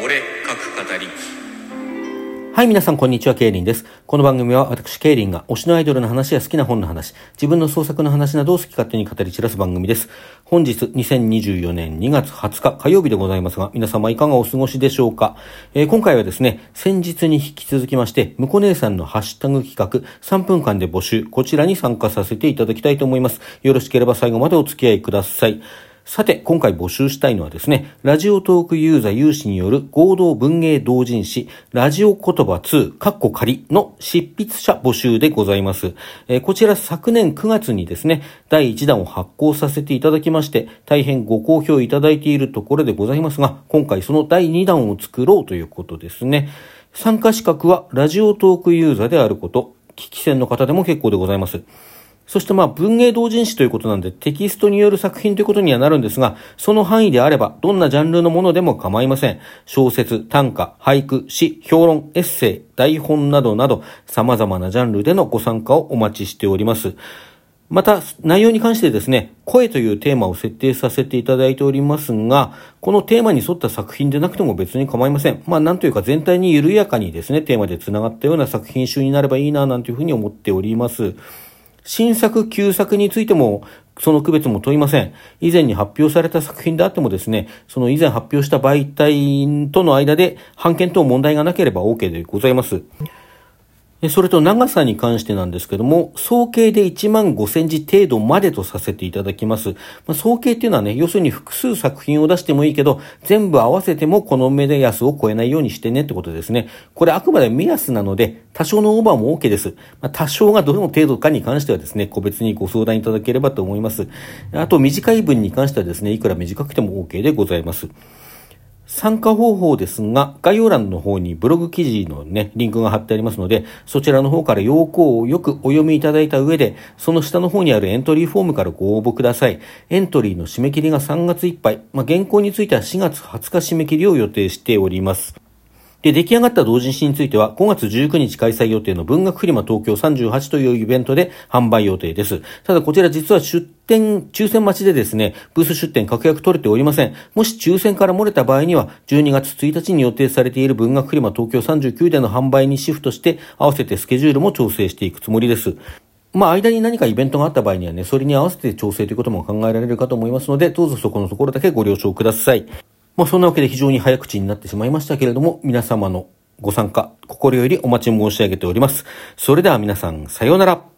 俺各語りはい、皆さん、こんにちは、ケイリンです。この番組は、私、ケイリンが、推しのアイドルの話や好きな本の話、自分の創作の話などを好き勝手に語り散らす番組です。本日、2024年2月20日火曜日でございますが、皆様いかがお過ごしでしょうか、えー今回はですね、先日に引き続きまして、むこ姉さんのハッシュタグ企画、3分間で募集、こちらに参加させていただきたいと思います。よろしければ最後までお付き合いください。さて、今回募集したいのはですね、ラジオトークユーザー有志による合同文芸同人誌、ラジオ言葉2、カッコ仮の執筆者募集でございます。えーこちら昨年9月にですね、第1弾を発行させていただきまして、大変ご好評いただいているところでございますが、今回その第2弾を作ろうということですね。参加資格はラジオトークユーザーであること、聞き戦の方でも結構でございます。そしてまあ文芸同人誌ということなんでテキストによる作品ということにはなるんですが、その範囲であればどんなジャンルのものでも構いません。小説、短歌、俳句、詩、評論、エッセイ、台本などなど様々なジャンルでのご参加をお待ちしております。また、内容に関してですね、声というテーマを設定させていただいておりますが、このテーマに沿った作品でなくても別に構いません。まあ、なんというか全体に緩やかにですね、テーマで繋がったような作品集になればいいな、なんていうふうに思っております。新作、旧作についても、その区別も問いません。以前に発表された作品であってもですね、その以前発表した媒体との間で、判件等問題がなければ OK でございます。それと長さに関してなんですけども、総計で1万5センチ程度までとさせていただきます。まあ、総計っていうのはね、要するに複数作品を出してもいいけど、全部合わせてもこの目安を超えないようにしてねってことですね。これあくまで目安なので、多少のオーバーも OK です。まあ、多少がどの程度かに関してはですね、個別にご相談いただければと思います。あと短い文に関してはですね、いくら短くても OK でございます。参加方法ですが、概要欄の方にブログ記事のね、リンクが貼ってありますので、そちらの方から要項をよくお読みいただいた上で、その下の方にあるエントリーフォームからご応募ください。エントリーの締め切りが3月いっぱい。まあ、原稿については4月20日締め切りを予定しております。で、出来上がった同人誌については、5月19日開催予定の文学フリマ東京38というイベントで販売予定です。ただこちら実は出店、抽選待ちでですね、ブース出店確約取れておりません。もし抽選から漏れた場合には、12月1日に予定されている文学フリマ東京39での販売にシフトして、合わせてスケジュールも調整していくつもりです。まあ、間に何かイベントがあった場合にはね、それに合わせて調整ということも考えられるかと思いますので、どうぞそこのところだけご了承ください。まあ、そんなわけで非常に早口になってしまいましたけれども、皆様のご参加、心よりお待ち申し上げております。それでは皆さん、さようなら。